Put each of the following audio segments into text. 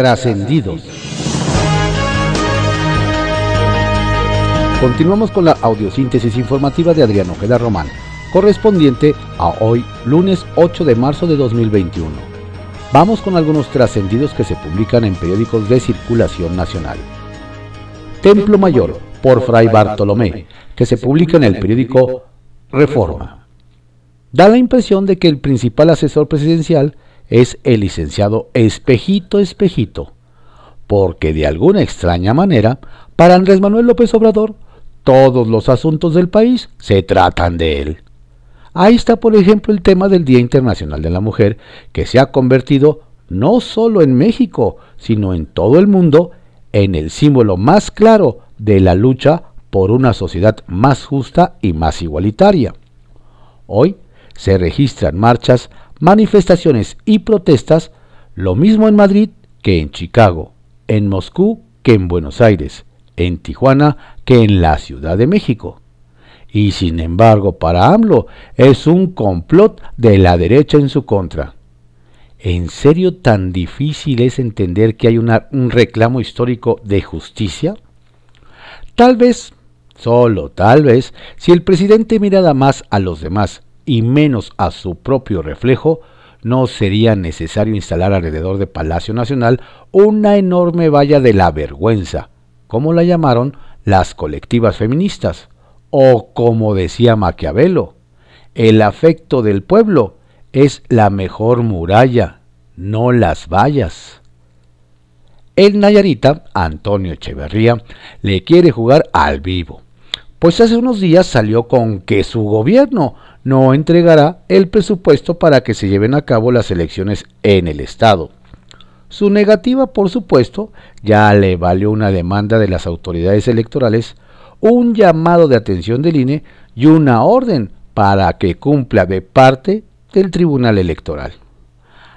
Trascendidos. Continuamos con la audiosíntesis informativa de Adriano Ojeda Román, correspondiente a hoy, lunes 8 de marzo de 2021. Vamos con algunos trascendidos que se publican en periódicos de circulación nacional. Templo Mayor, por Fray Bartolomé, que se publica en el periódico Reforma. Da la impresión de que el principal asesor presidencial es el licenciado Espejito Espejito, porque de alguna extraña manera, para Andrés Manuel López Obrador, todos los asuntos del país se tratan de él. Ahí está, por ejemplo, el tema del Día Internacional de la Mujer, que se ha convertido no solo en México, sino en todo el mundo, en el símbolo más claro de la lucha por una sociedad más justa y más igualitaria. Hoy se registran marchas, manifestaciones y protestas, lo mismo en Madrid que en Chicago, en Moscú que en Buenos Aires, en Tijuana que en la Ciudad de México. Y sin embargo, para AMLO es un complot de la derecha en su contra. ¿En serio tan difícil es entender que hay un reclamo histórico de justicia? Tal vez, solo tal vez, si el presidente mirara más a los demás y menos a su propio reflejo, no sería necesario instalar alrededor de Palacio Nacional una enorme valla de la vergüenza, como la llamaron las colectivas feministas, o como decía Maquiavelo, el afecto del pueblo es la mejor muralla, no las vallas. El Nayarita, Antonio Echeverría, le quiere jugar al vivo, pues hace unos días salió con que su gobierno no entregará el presupuesto para que se lleven a cabo las elecciones en el Estado. Su negativa, por supuesto, ya le valió una demanda de las autoridades electorales, un llamado de atención del INE y una orden para que cumpla de parte del Tribunal Electoral.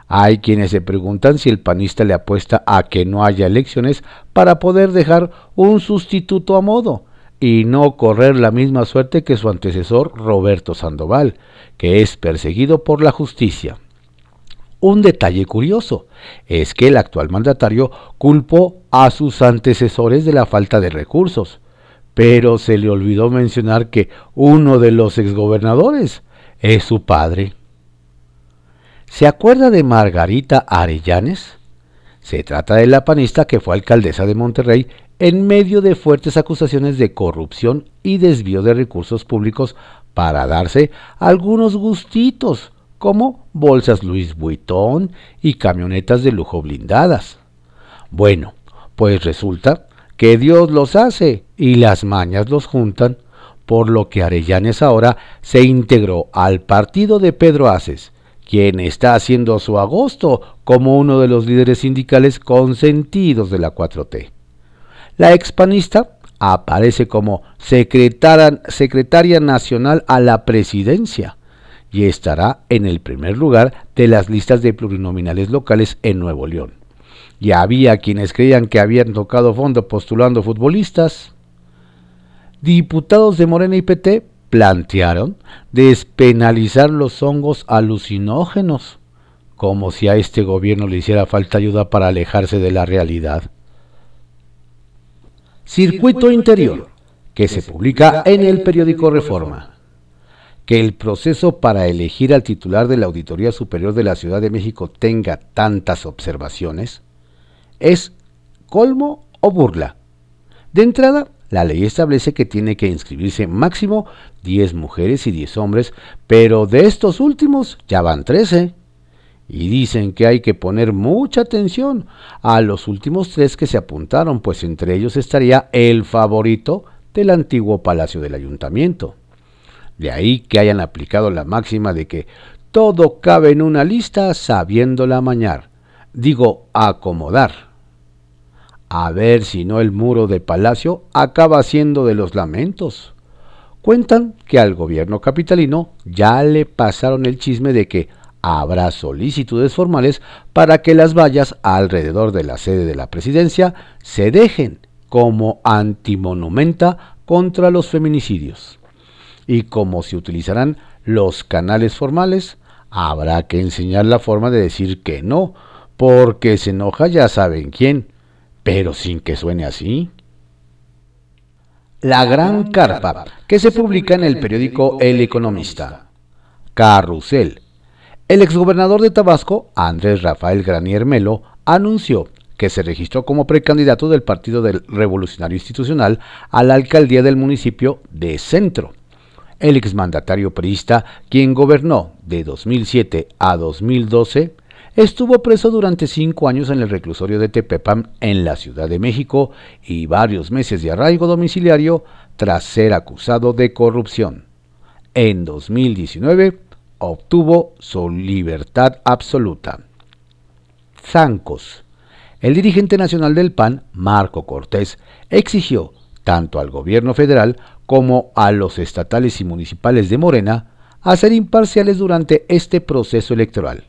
Hay quienes se preguntan si el panista le apuesta a que no haya elecciones para poder dejar un sustituto a modo y no correr la misma suerte que su antecesor Roberto Sandoval, que es perseguido por la justicia. Un detalle curioso es que el actual mandatario culpó a sus antecesores de la falta de recursos, pero se le olvidó mencionar que uno de los exgobernadores es su padre. ¿Se acuerda de Margarita Arellanes? Se trata de la panista que fue alcaldesa de Monterrey en medio de fuertes acusaciones de corrupción y desvío de recursos públicos para darse algunos gustitos como bolsas Louis Vuitton y camionetas de lujo blindadas. Bueno, pues resulta que Dios los hace y las mañas los juntan, por lo que Arellanes ahora se integró al partido de Pedro Aces, quien está haciendo su agosto como uno de los líderes sindicales consentidos de la 4T. La expanista aparece como secretaria, nacional a la presidencia, y estará en el primer lugar de las listas de plurinominales locales en Nuevo León. Ya había quienes creían que habían tocado fondo postulando futbolistas. Diputados de Morena y PT plantearon despenalizar los hongos alucinógenos, como si a este gobierno le hiciera falta ayuda para alejarse de la realidad. Circuito Interior, que se publica en el periódico Reforma que el proceso para elegir al titular de la Auditoría Superior de la Ciudad de México tenga tantas observaciones? ¿Es colmo o burla? De entrada, la ley establece que tiene que inscribirse máximo 10 mujeres y 10 hombres, pero de estos últimos ya van 13. Y dicen que hay que poner mucha atención a los últimos tres que se apuntaron, pues entre ellos estaría el favorito del antiguo Palacio del Ayuntamiento. De ahí que hayan aplicado la máxima de que todo cabe en una lista sabiéndola mañar. Digo, acomodar. A ver si no el muro de palacio acaba siendo de los lamentos. Cuentan que al gobierno capitalino ya le pasaron el chisme de que habrá solicitudes formales para que las vallas alrededor de la sede de la presidencia se dejen como antimonumenta contra los feminicidios y como se utilizarán los canales formales, habrá que enseñar la forma de decir que no, porque se enoja ya saben quién, pero sin que suene así. La Gran Carpa, que se publica en el periódico El Economista. Carrusel. El exgobernador de Tabasco, Andrés Rafael Granier Melo, anunció que se registró como precandidato del Partido del Revolucionario Institucional a la alcaldía del municipio de Centro. El exmandatario priista, quien gobernó de 2007 a 2012, estuvo preso durante cinco años en el reclusorio de Tepepam en la Ciudad de México y varios meses de arraigo domiciliario tras ser acusado de corrupción. En 2019 obtuvo su libertad absoluta. Zancos. El dirigente nacional del PAN, Marco Cortés, exigió tanto al gobierno federal como a los estatales y municipales de Morena a ser imparciales durante este proceso electoral,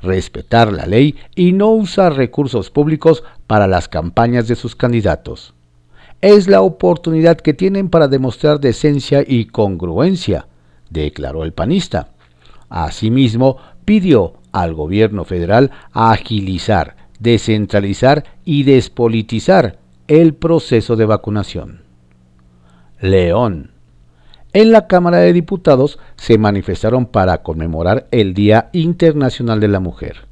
respetar la ley y no usar recursos públicos para las campañas de sus candidatos. Es la oportunidad que tienen para demostrar decencia y congruencia, declaró el panista. Asimismo, pidió al gobierno federal agilizar descentralizar y despolitizar el proceso de vacunación. León. En la Cámara de Diputados se manifestaron para conmemorar el Día Internacional de la Mujer.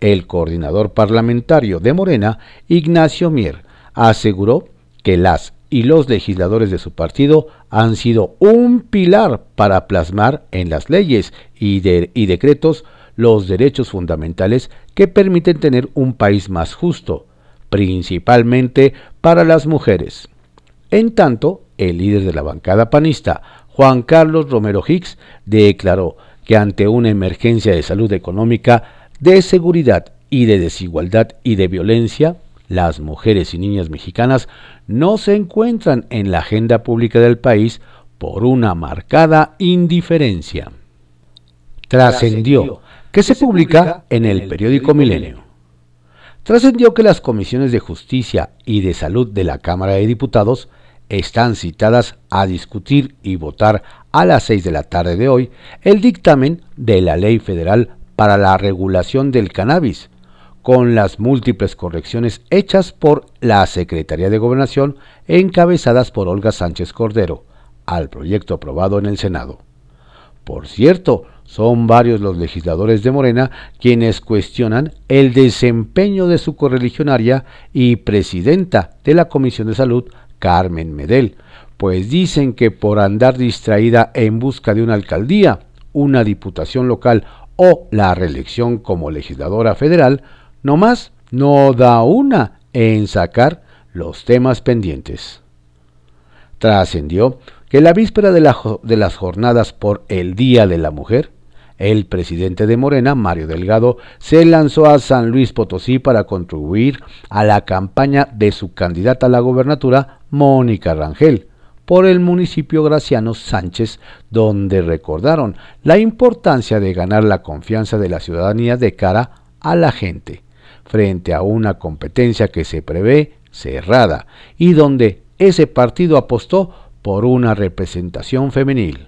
El coordinador parlamentario de Morena, Ignacio Mier, aseguró que las y los legisladores de su partido han sido un pilar para plasmar en las leyes y, y decretos los derechos fundamentales que permiten tener un país más justo, principalmente para las mujeres. En tanto, el líder de la bancada panista, Juan Carlos Romero Hicks, declaró que ante una emergencia de salud económica, de seguridad y de desigualdad y de violencia, las mujeres y niñas mexicanas no se encuentran en la agenda pública del país por una marcada indiferencia. Trascendió que se publica en el periódico Milenio. Trascendió que las comisiones de justicia y de salud de la Cámara de Diputados están citadas a discutir y votar a las 6 de la tarde de hoy el dictamen de la Ley Federal para la Regulación del Cannabis, con las múltiples correcciones hechas por la Secretaría de Gobernación encabezadas por Olga Sánchez Cordero al proyecto aprobado en el Senado. Por cierto, son varios los legisladores de Morena quienes cuestionan el desempeño de su correligionaria y presidenta de la Comisión de Salud, Carmen Medel, pues dicen que por andar distraída en busca de una alcaldía, una diputación local o la reelección como legisladora federal, nomás no da una en sacar los temas pendientes. Trascendió que la víspera de, de las jornadas por el Día de la Mujer, el presidente de Morena, Mario Delgado, se lanzó a San Luis Potosí para contribuir a la campaña de su candidata a la gobernatura, Mónica Rangel, por el municipio Graciano Sánchez, donde recordaron la importancia de ganar la confianza de la ciudadanía de cara a la gente, frente a una competencia que se prevé cerrada y donde ese partido apostó por una representación femenil.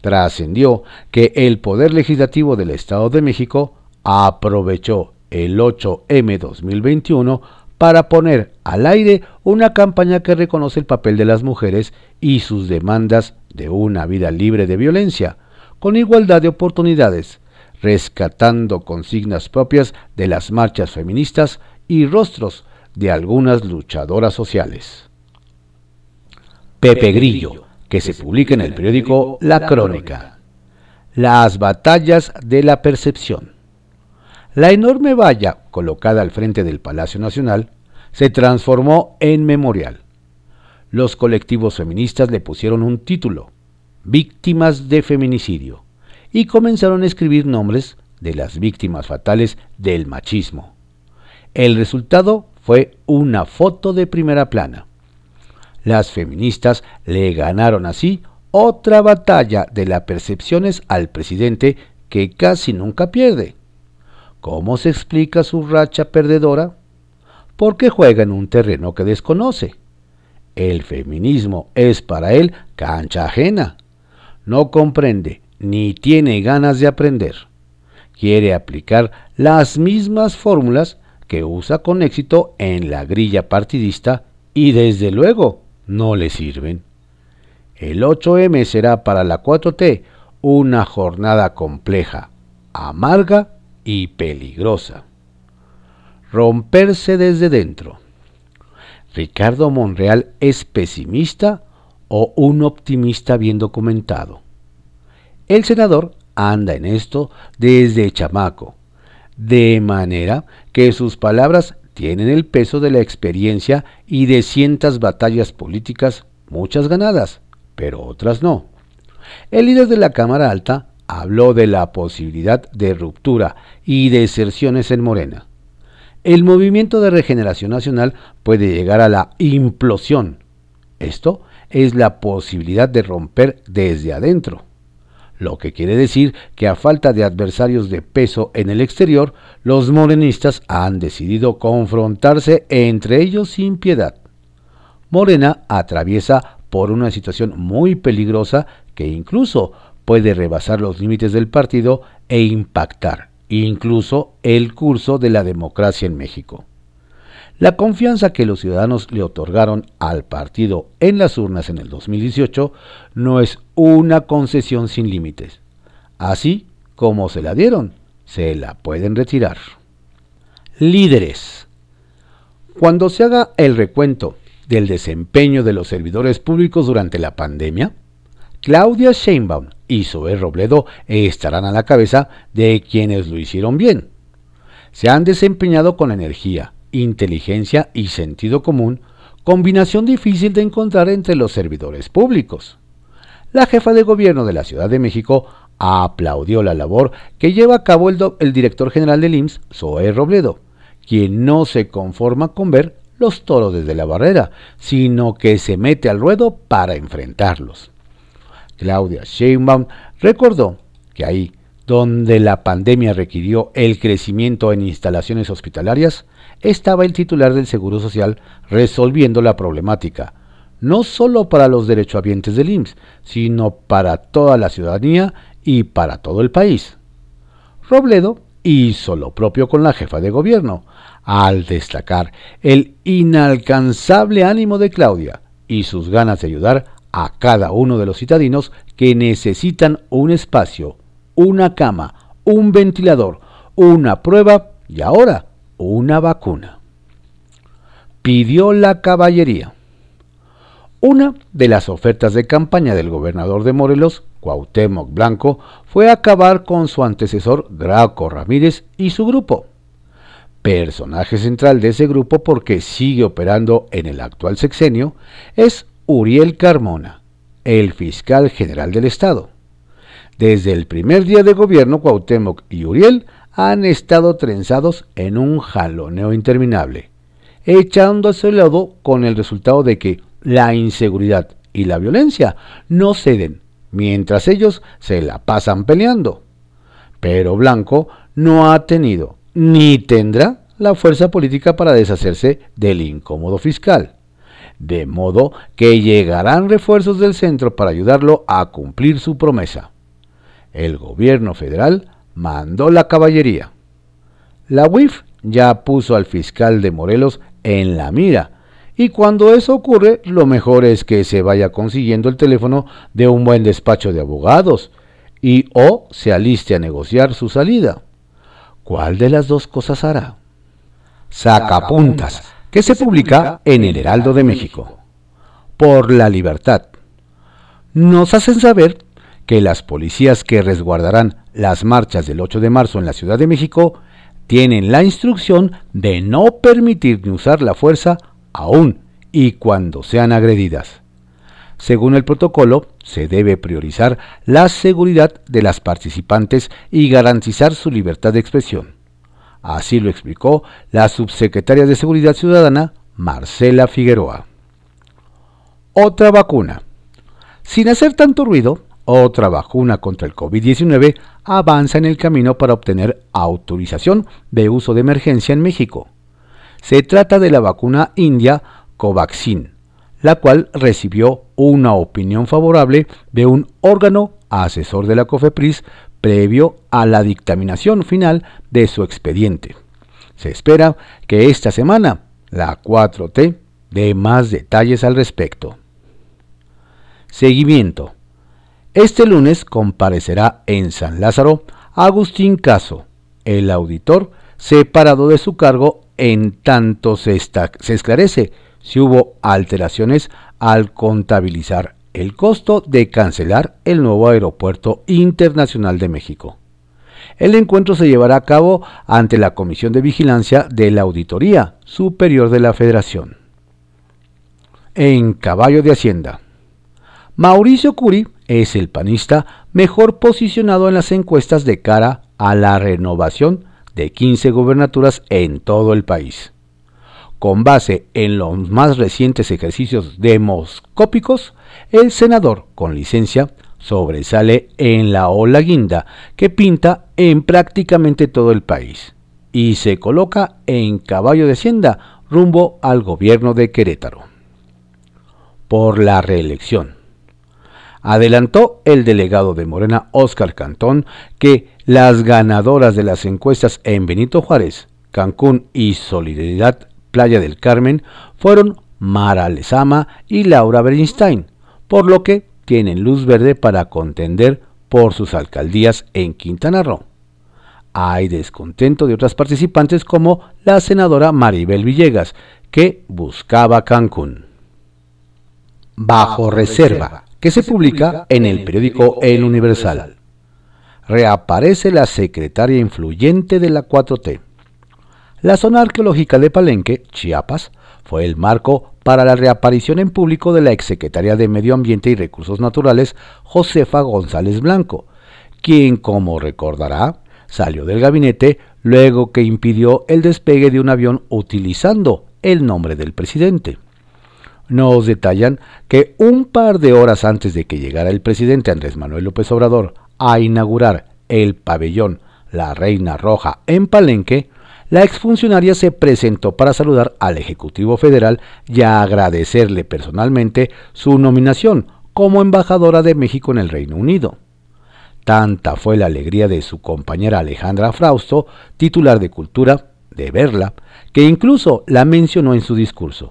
Trascendió que el Poder Legislativo del Estado de México aprovechó el 8M 2021 para poner al aire una campaña que reconoce el papel de las mujeres y sus demandas de una vida libre de violencia, con igualdad de oportunidades, rescatando consignas propias de las marchas feministas y rostros de algunas luchadoras sociales. Pepe Grillo que se publica en el periódico La Crónica. Las batallas de la percepción. La enorme valla colocada al frente del Palacio Nacional se transformó en memorial. Los colectivos feministas le pusieron un título, Víctimas de Feminicidio, y comenzaron a escribir nombres de las víctimas fatales del machismo. El resultado fue una foto de primera plana. Las feministas le ganaron así otra batalla de las percepciones al presidente que casi nunca pierde. ¿Cómo se explica su racha perdedora? Porque juega en un terreno que desconoce. El feminismo es para él cancha ajena. No comprende ni tiene ganas de aprender. quiere aplicar las mismas fórmulas que usa con éxito en la grilla partidista y desde luego no le sirven. El 8M será para la 4T una jornada compleja, amarga y peligrosa. Romperse desde dentro. ¿Ricardo Monreal es pesimista o un optimista bien documentado? El senador anda en esto desde chamaco, de manera que sus palabras tienen el peso de la experiencia y de cientas batallas políticas, muchas ganadas, pero otras no. El líder de la Cámara Alta habló de la posibilidad de ruptura y deserciones en Morena. El movimiento de regeneración nacional puede llegar a la implosión. Esto es la posibilidad de romper desde adentro lo que quiere decir que a falta de adversarios de peso en el exterior, los morenistas han decidido confrontarse entre ellos sin piedad. Morena atraviesa por una situación muy peligrosa que incluso puede rebasar los límites del partido e impactar incluso el curso de la democracia en México. La confianza que los ciudadanos le otorgaron al partido en las urnas en el 2018 no es una concesión sin límites. Así como se la dieron, se la pueden retirar. Líderes. Cuando se haga el recuento del desempeño de los servidores públicos durante la pandemia, Claudia Sheinbaum y Zoe Robledo estarán a la cabeza de quienes lo hicieron bien. Se han desempeñado con energía, inteligencia y sentido común, combinación difícil de encontrar entre los servidores públicos. La jefa de gobierno de la Ciudad de México aplaudió la labor que lleva a cabo el, director general del IMSS, Zoe Robledo, quien no se conforma con ver los toros desde la barrera, sino que se mete al ruedo para enfrentarlos. Claudia Sheinbaum recordó que ahí donde la pandemia requirió el crecimiento en instalaciones hospitalarias, estaba el titular del Seguro Social resolviendo la problemática, no solo para los derechohabientes del IMSS, sino para toda la ciudadanía y para todo el país. Robledo hizo lo propio con la jefa de gobierno, al destacar el inalcanzable ánimo de Claudia y sus ganas de ayudar a cada uno de los citadinos que necesitan un espacio, una cama, un ventilador, una prueba y ahora una vacuna. Pidió la caballería. Una de las ofertas de campaña del gobernador de Morelos, Cuauhtémoc Blanco, fue acabar con su antecesor Graco Ramírez y su grupo. Personaje central de ese grupo porque sigue operando en el actual sexenio es Uriel Carmona, el fiscal general del estado. Desde el primer día de gobierno, Cuauhtémoc y Uriel han estado trenzados en un jaloneo interminable, echándose el lodo con el resultado de que la inseguridad y la violencia no ceden, mientras ellos se la pasan peleando. Pero Blanco no ha tenido ni tendrá la fuerza política para deshacerse del incómodo fiscal. De modo que llegarán refuerzos del centro para ayudarlo a cumplir su promesa. El gobierno federal mandó la caballería. La UIF ya puso al fiscal de Morelos en la mira, y cuando eso ocurre, lo mejor es que se vaya consiguiendo el teléfono de un buen despacho de abogados y o se aliste a negociar su salida. ¿Cuál de las dos cosas hará? Sacapuntas, que se publica en el Heraldo de México. Por la libertad. Nos hacen saber que las policías que resguardarán las marchas del 8 de marzo en la Ciudad de México tienen la instrucción de no permitir ni usar la fuerza aún y cuando sean agredidas. Según el protocolo, se debe priorizar la seguridad de las participantes y garantizar su libertad de expresión. Así lo explicó la subsecretaria de Seguridad Ciudadana, Marcela Figueroa. Otra vacuna. Sin hacer tanto ruido, otra vacuna contra el COVID-19 avanza en el camino para obtener autorización de uso de emergencia en México. Se trata de la vacuna india Covaxin, la cual recibió una opinión favorable de un órgano asesor de la COFEPRIS previo a la dictaminación final de su expediente. Se espera que esta semana la 4T dé más detalles al respecto. Seguimiento. Este lunes comparecerá en San Lázaro Agustín Caso, el auditor separado de su cargo en tanto se, esclarece si hubo alteraciones al contabilizar el costo de cancelar el nuevo Aeropuerto Internacional de México. El encuentro se llevará a cabo ante la Comisión de Vigilancia de la Auditoría Superior de la Federación. En Caballo de Hacienda. Mauricio Curi es el panista mejor posicionado en las encuestas de cara a la renovación de 15 gubernaturas en todo el país. Con base en los más recientes ejercicios demoscópicos, el senador con licencia sobresale en la ola guinda que pinta en prácticamente todo el país y se coloca en caballo de hacienda rumbo al gobierno de Querétaro. Por la reelección. Adelantó el delegado de Morena, Óscar Cantón, que las ganadoras de las encuestas en Benito Juárez, Cancún y Solidaridad Playa del Carmen fueron Mara Lezama y Laura Bernstein, por lo que tienen luz verde para contender por sus alcaldías en Quintana Roo. Hay descontento de otras participantes como la senadora Maribel Villegas, que buscaba Cancún. Bajo reserva, que se publica en el periódico El Universal. Reaparece la secretaria influyente de la 4T. La zona arqueológica de Palenque, Chiapas, fue el marco para la reaparición en público de la exsecretaria de Medio Ambiente y Recursos Naturales, Josefa González Blanco, quien, como recordará, salió del gabinete luego que impidió el despegue de un avión utilizando el nombre del presidente. Nos detallan que un par de horas antes de que llegara el presidente Andrés Manuel López Obrador a inaugurar el pabellón La Reina Roja en Palenque, la exfuncionaria se presentó para saludar al Ejecutivo Federal y agradecerle personalmente su nominación como embajadora de México en el Reino Unido. Tanta fue la alegría de su compañera Alejandra Frausto, titular de Cultura, de verla, que incluso la mencionó en su discurso.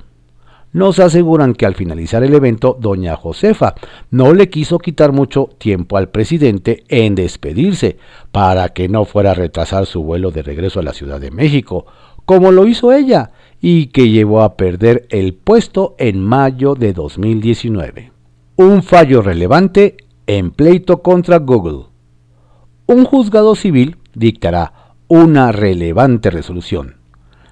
Nos aseguran que al finalizar el evento, doña Josefa no le quiso quitar mucho tiempo al presidente en despedirse para que no fuera a retrasar su vuelo de regreso a la Ciudad de México, como lo hizo ella, y que llevó a perder el puesto en mayo de 2019. Un fallo relevante en pleito contra Google. Un juzgado civil dictará una relevante resolución.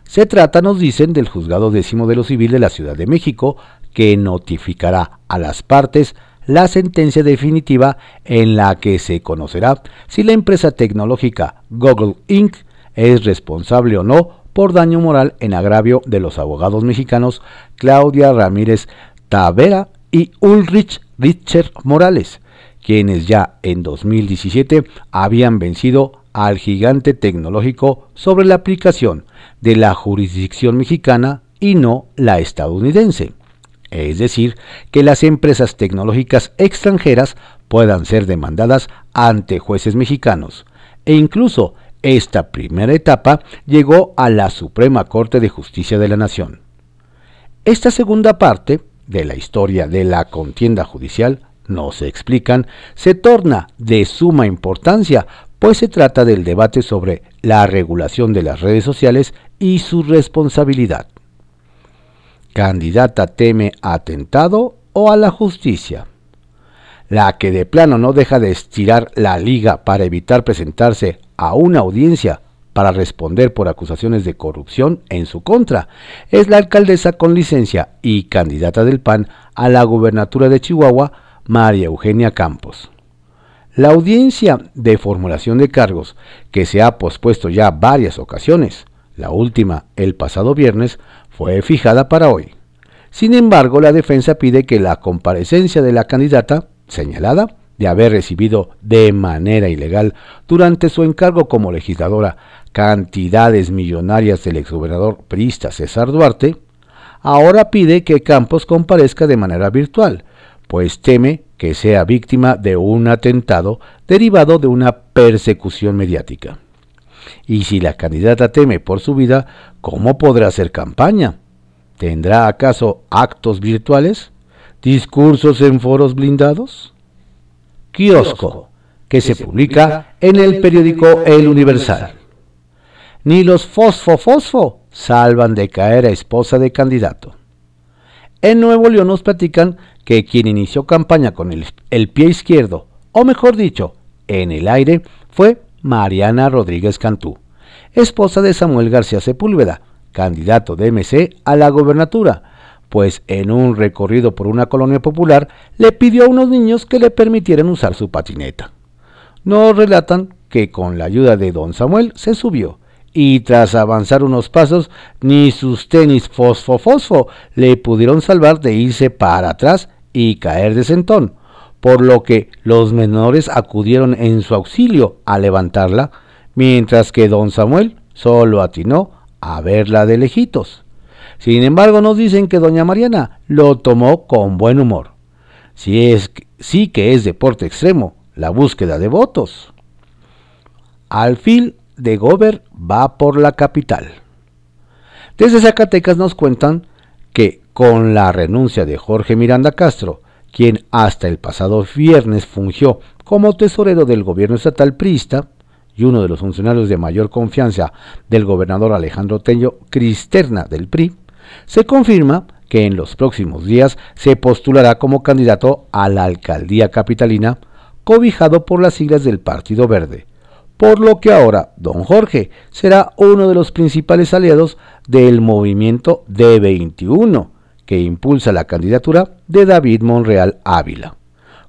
Se trata, nos dicen, del juzgado décimo de lo civil de la Ciudad de México, que notificará a las partes la sentencia definitiva en la que se conocerá si la empresa tecnológica Google Inc. es responsable o no por daño moral en agravio de los abogados mexicanos Claudia Ramírez Tavera y Ulrich Richard Morales, quienes ya en 2017 habían vencido al gigante tecnológico sobre la aplicación de la jurisdicción mexicana y no la estadounidense. Es decir, que las empresas tecnológicas extranjeras puedan ser demandadas ante jueces mexicanos. E incluso esta primera etapa llegó a la Suprema Corte de Justicia de la Nación. Esta segunda parte de la historia de la contienda judicial no se explican, se torna de suma importancia, pues se trata del debate sobre la regulación de las redes sociales y su responsabilidad. Candidata teme atentado o a la justicia. La que de plano no deja de estirar la liga para evitar presentarse a una audiencia para responder por acusaciones de corrupción en su contra es la alcaldesa con licencia y candidata del PAN a la gubernatura de Chihuahua, María Eugenia Campos. La audiencia de formulación de cargos, que se ha pospuesto ya varias ocasiones, la última el pasado viernes, fue fijada para hoy. Sin embargo, la defensa pide que la comparecencia de la candidata señalada de haber recibido de manera ilegal durante su encargo como legisladora cantidades millonarias del exgobernador priista César Duarte, ahora pide que Campos comparezca de manera virtual, pues teme que sea víctima de un atentado derivado de una persecución mediática. Y si la candidata teme por su vida, ¿cómo podrá hacer campaña? ¿Tendrá acaso actos virtuales? ¿Discursos en foros blindados? Kiosco, que se publica en el periódico El Universal. Ni los fosfo fosfo salvan de caer a esposa de candidato. En Nuevo León nos platican que quien inició campaña con el, pie izquierdo, o mejor dicho, en el aire, fue Mariana Rodríguez Cantú, esposa de Samuel García Sepúlveda, candidato de MC a la gobernatura, pues en un recorrido por una colonia popular le pidió a unos niños que le permitieran usar su patineta. Nos relatan que con la ayuda de don Samuel se subió y tras avanzar unos pasos ni sus tenis fosfo fosfo le pudieron salvar de irse para atrás y caer de sentón, por lo que los menores acudieron en su auxilio a levantarla, mientras que don Samuel solo atinó a verla de lejitos. Sin embargo, nos dicen que doña Mariana lo tomó con buen humor. Si es, sí que es deporte extremo, la búsqueda de votos. Al fin de Gober va por la capital. Desde Zacatecas nos cuentan que con la renuncia de Jorge Miranda Castro, quien hasta el pasado viernes fungió como tesorero del gobierno estatal priista, y uno de los funcionarios de mayor confianza del gobernador Alejandro Tello Cristerna del PRI, se confirma que en los próximos días se postulará como candidato a la alcaldía capitalina, cobijado por las siglas del Partido Verde, por lo que ahora don Jorge será uno de los principales aliados del movimiento D21, que impulsa la candidatura de David Monreal Ávila.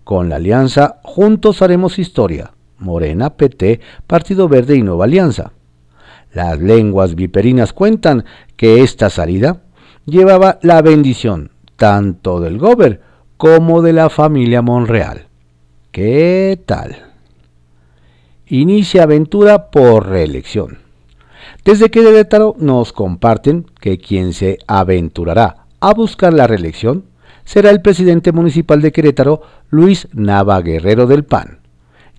Con la alianza Juntos Haremos Historia, Morena, PT, Partido Verde y Nueva Alianza. Las lenguas viperinas cuentan que esta salida llevaba la bendición tanto del Gober como de la familia Monreal. ¿Qué tal? Inicia aventura por reelección. Desde que Querétaro nos comparten que quien se aventurará a buscar la reelección será el presidente municipal de Querétaro, Luis Nava Guerrero del PAN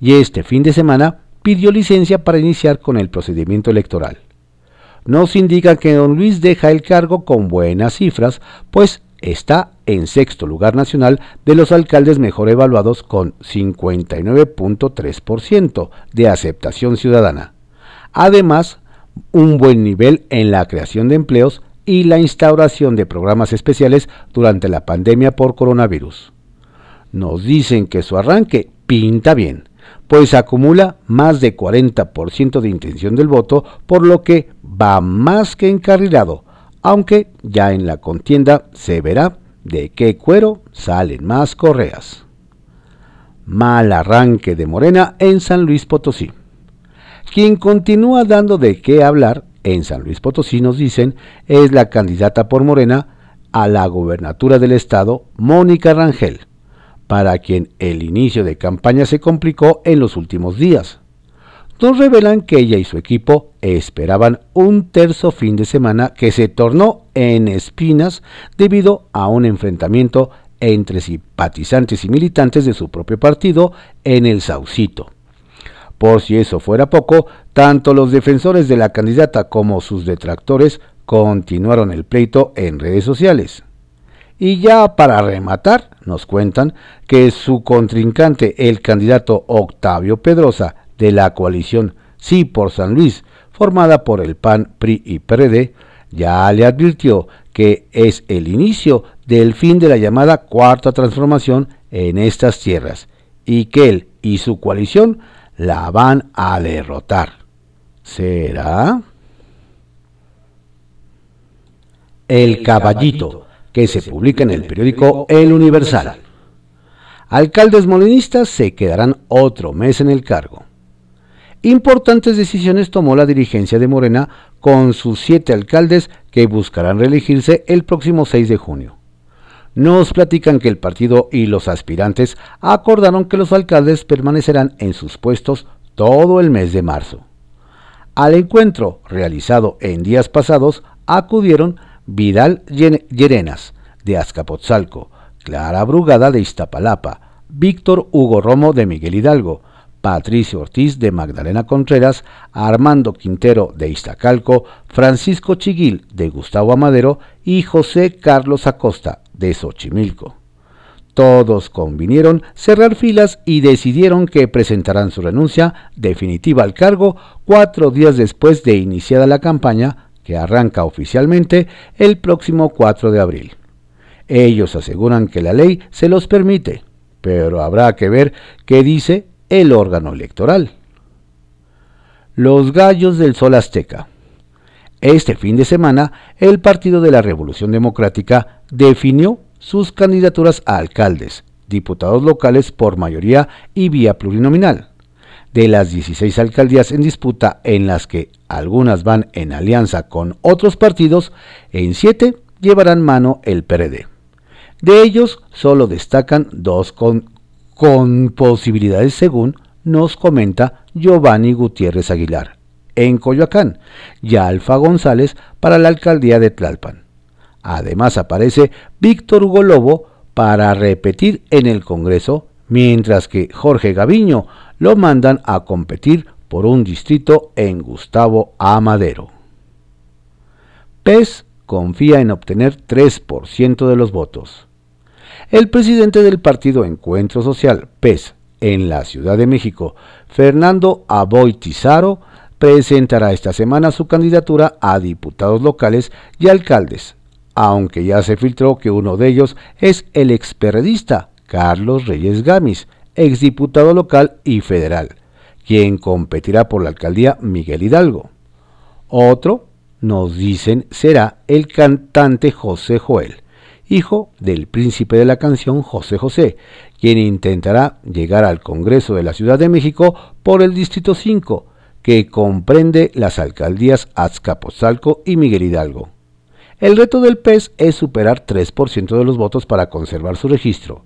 y este fin de semana pidió licencia para iniciar con el procedimiento electoral. Nos indica que don Luis deja el cargo con buenas cifras, pues está en sexto lugar nacional de los alcaldes mejor evaluados con 59.3% de aceptación ciudadana. Además, un buen nivel en la creación de empleos y la instauración de programas especiales durante la pandemia por coronavirus. Nos dicen que su arranque pinta bien, pues acumula más de 40% de intención del voto, por lo que va más que encarrilado, aunque ya en la contienda se verá de qué cuero salen más correas. Mal arranque de Morena en San Luis Potosí. Quien continúa dando de qué hablar en San Luis Potosí, nos dicen, es la candidata por Morena a la gobernatura del estado, Mónica Rangel para quien el inicio de campaña se complicó en los últimos días. Nos revelan que ella y su equipo esperaban un terzo fin de semana que se tornó en espinas debido a un enfrentamiento entre simpatizantes y militantes de su propio partido en el Saucito. Por si eso fuera poco, tanto los defensores de la candidata como sus detractores continuaron el pleito en redes sociales. Y ya para rematar, nos cuentan que su contrincante, el candidato Octavio Pedrosa de la coalición Sí por San Luis, formada por el PAN, PRI y PRD, ya le advirtió que es el inicio del fin de la llamada cuarta transformación en estas tierras y que él y su coalición la van a derrotar. ¿Será? El caballito que se publica en el periódico El Universal. Alcaldes molinistas se quedarán otro mes en el cargo. Importantes decisiones tomó la dirigencia de Morena con sus siete alcaldes que buscarán reelegirse el próximo 6 de junio. Nos platican que el partido y los aspirantes acordaron que los alcaldes permanecerán en sus puestos todo el mes de marzo. Al encuentro realizado en días pasados acudieron Vidal Llerenas, de Azcapotzalco, Clara Brugada de Iztapalapa, Víctor Hugo Romo de Miguel Hidalgo, Patricio Ortiz de Magdalena Contreras, Armando Quintero de Iztacalco, Francisco Chiguil de Gustavo Amadero y José Carlos Acosta de Xochimilco. Todos convinieron cerrar filas y decidieron que presentarán su renuncia definitiva al cargo cuatro días después de iniciada la campaña que arranca oficialmente el próximo 4 de abril. Ellos aseguran que la ley se los permite, pero habrá que ver qué dice el órgano electoral. Los Gallos del Sol Azteca. Este fin de semana, el Partido de la Revolución Democrática definió sus candidaturas a alcaldes, diputados locales por mayoría y vía plurinominal. De las 16 alcaldías en disputa en las que algunas van en alianza con otros partidos, en 7 llevarán mano el PRD. De ellos solo destacan dos con, con posibilidades según nos comenta Giovanni Gutiérrez Aguilar, en Coyoacán, y Alfa González para la alcaldía de Tlalpan. Además aparece Víctor Hugo Lobo para repetir en el Congreso, mientras que Jorge Gaviño lo mandan a competir por un distrito en Gustavo Amadero. PES confía en obtener 3% de los votos. El presidente del partido Encuentro Social, PES, en la Ciudad de México, Fernando Aboy Tizaro, presentará esta semana su candidatura a diputados locales y alcaldes aunque ya se filtró que uno de ellos es el experredista Carlos Reyes Gamis, exdiputado local y federal, quien competirá por la alcaldía Miguel Hidalgo. Otro, nos dicen, será el cantante José Joel, hijo del príncipe de la canción José José, quien intentará llegar al Congreso de la Ciudad de México por el Distrito 5, que comprende las alcaldías Azcapotzalco y Miguel Hidalgo. El reto del PES es superar 3% de los votos para conservar su registro,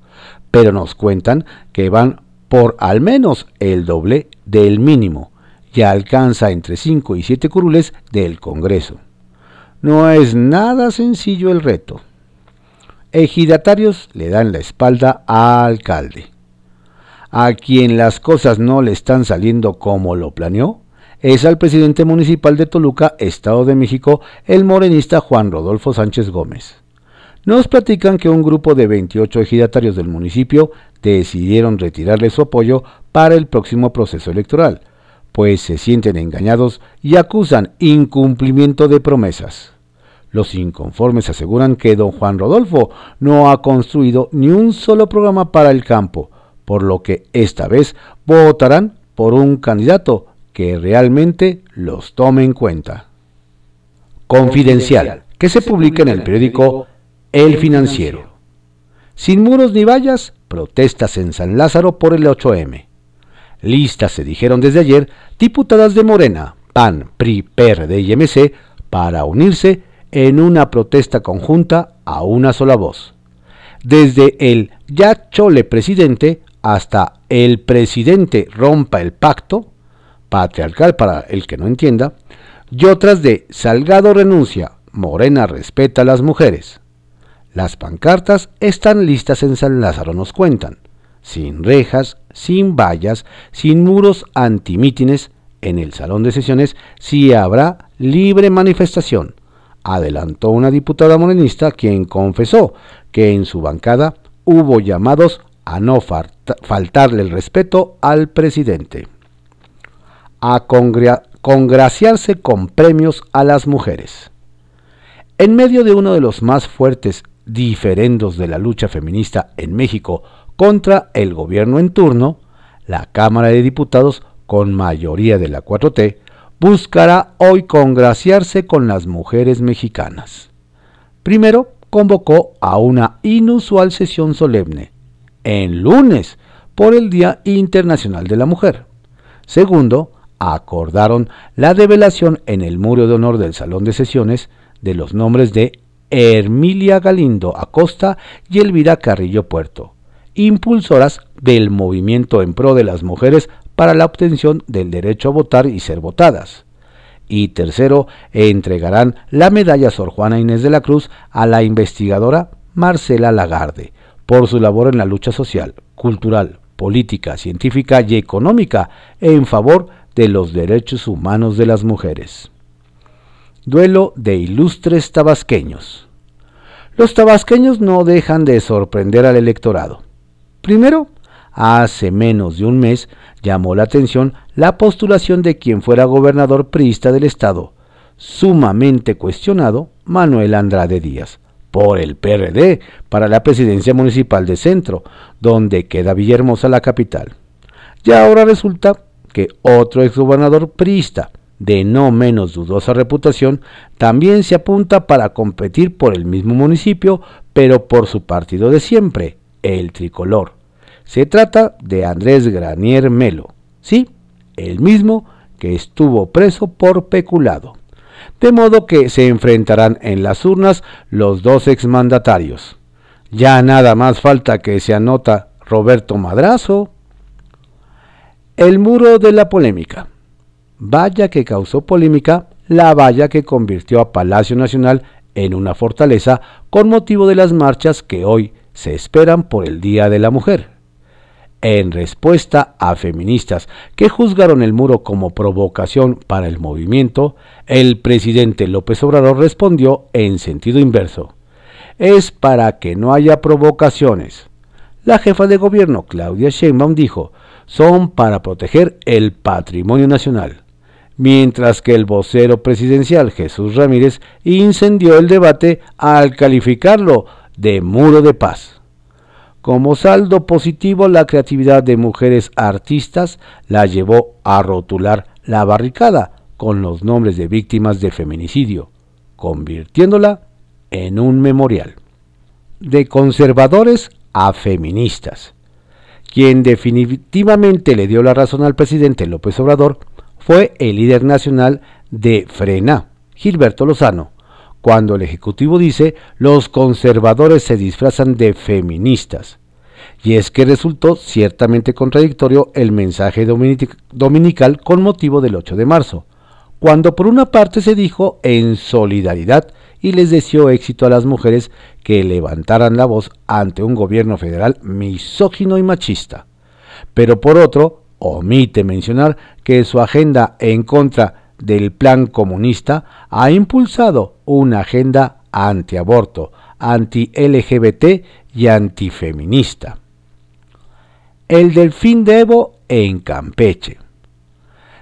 pero nos cuentan que van por al menos el doble del mínimo y alcanza entre 5 y 7 curules del Congreso. No es nada sencillo el reto. Ejidatarios le dan la espalda al alcalde. A quien las cosas no le están saliendo como lo planeó, es al presidente municipal de Toluca, Estado de México, el morenista Juan Rodolfo Sánchez Gómez. Nos platican que un grupo de 28 ejidatarios del municipio decidieron retirarle su apoyo para el próximo proceso electoral, pues se sienten engañados y acusan incumplimiento de promesas. Los inconformes aseguran que don Juan Rodolfo no ha construido ni un solo programa para el campo, por lo que esta vez votarán por un candidato que realmente los tome en cuenta. Confidencial, que se publica en el periódico El Financiero. Sin muros ni vallas, protestas en San Lázaro por el 8M. Listas se dijeron desde ayer diputadas de Morena, PAN, PRI, PRD y MC para unirse en una protesta conjunta a una sola voz. Desde el ya chole presidente hasta el presidente rompa el pacto, patriarcal para el que no entienda, y otras de Salgado renuncia, Morena respeta a las mujeres. Las pancartas están listas en San Lázaro, nos cuentan, sin rejas, sin vallas, sin muros antimítines, en el salón de sesiones sí habrá libre manifestación, adelantó una diputada morenista quien confesó que en su bancada hubo llamados a no faltarle el respeto al presidente a congraciarse con premios a las mujeres. En medio de uno de los más fuertes diferendos de la lucha feminista en México contra el gobierno en turno, la Cámara de Diputados, con mayoría de la 4T, buscará hoy congraciarse con las mujeres mexicanas. Primero, convocó a una inusual sesión solemne, en lunes, por el Día Internacional de la Mujer. Segundo, acordaron la develación en el muro de honor del Salón de Sesiones de los nombres de Hermilia Galindo Acosta y Elvira Carrillo Puerto, impulsoras del movimiento en pro de las mujeres para la obtención del derecho a votar y ser votadas. Y tercero, entregarán la medalla Sor Juana Inés de la Cruz a la investigadora Marcela Lagarde por su labor en la lucha social, cultural, política, científica y económica en favor de los derechos humanos de las mujeres. Duelo de ilustres tabasqueños. Los tabasqueños no dejan de sorprender al electorado. Primero, hace menos de un mes llamó la atención la postulación de quien fuera gobernador priista del estado, sumamente cuestionado, Manuel Andrade Díaz, por el PRD para la presidencia municipal de Centro, donde queda Villahermosa la capital. Y ahora resulta que otro exgobernador priista, de no menos dudosa reputación, también se apunta para competir por el mismo municipio, pero por su partido de siempre, el tricolor. Se trata de Andrés Granier Melo, sí, el mismo que estuvo preso por peculado. De modo que se enfrentarán en las urnas los dos exmandatarios. Ya nada más falta que se anota Roberto Madrazo. El muro de la polémica. Vaya que causó polémica la valla que convirtió a Palacio Nacional en una fortaleza con motivo de las marchas que hoy se esperan por el Día de la Mujer. En respuesta a feministas que juzgaron el muro como provocación para el movimiento, el presidente López Obrador respondió en sentido inverso. Es para que no haya provocaciones. La jefa de gobierno, Claudia Sheinbaum, dijo, son para proteger el patrimonio nacional. Mientras que el vocero presidencial Jesús Ramírez incendió el debate al calificarlo de muro de paz. Como saldo positivo, la creatividad de mujeres artistas la llevó a rotular la barricada con los nombres de víctimas de feminicidio, convirtiéndola en un memorial. De conservadores a feministas. Quien definitivamente le dio la razón al presidente López Obrador fue el líder nacional de Frena, Gilberto Lozano, cuando el Ejecutivo dice los conservadores se disfrazan de feministas. Y es que resultó ciertamente contradictorio el mensaje dominical con motivo del 8 de marzo, cuando por una parte se dijo en solidaridad y les deseó éxito a las mujeres que levantaran la voz ante un gobierno federal misógino y machista. Pero por otro, omite mencionar que su agenda en contra del plan comunista ha impulsado una agenda antiaborto, anti-LGBT y antifeminista. El delfín de Evo en Campeche.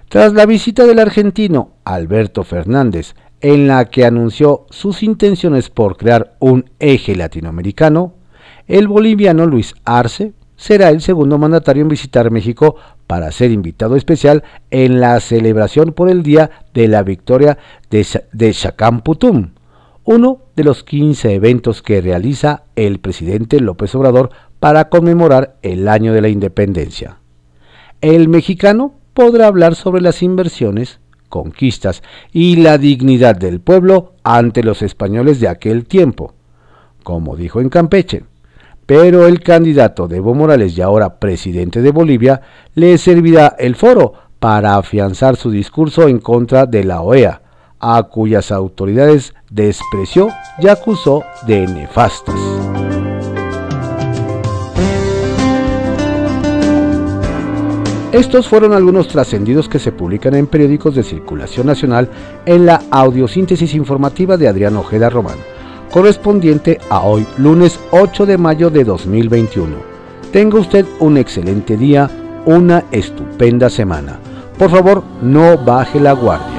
Tras la visita del argentino Alberto Fernández, en la que anunció sus intenciones por crear un eje latinoamericano, el boliviano Luis Arce será el segundo mandatario en visitar México para ser invitado especial en la celebración por el Día de la Victoria de, de uno de los 15 eventos que realiza el presidente López Obrador para conmemorar el año de la independencia. El mexicano podrá hablar sobre las inversiones, conquistas y la dignidad del pueblo ante los españoles de aquel tiempo, como dijo en Campeche pero el candidato de Evo Morales y ahora presidente de Bolivia le servirá el foro para afianzar su discurso en contra de la OEA, a cuyas autoridades despreció y acusó de nefastas. Estos fueron algunos trascendidos que se publican en periódicos de circulación nacional en la audiosíntesis informativa de Adrián Ojeda Román correspondiente a hoy, lunes 8 de mayo de 2021. Tenga usted un excelente día, una estupenda semana. Por favor, no baje la guardia.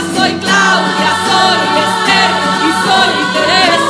Soy Claudia, soy Esther y soy Teresa.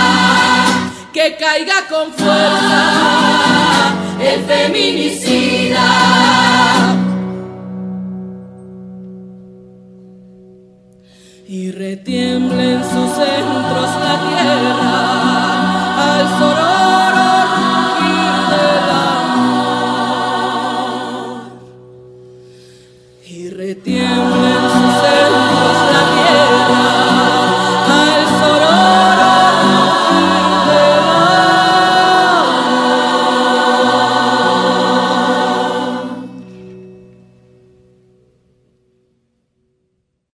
que caiga con fuerza el feminicida. Y retiemblen sus centros la tierra al sol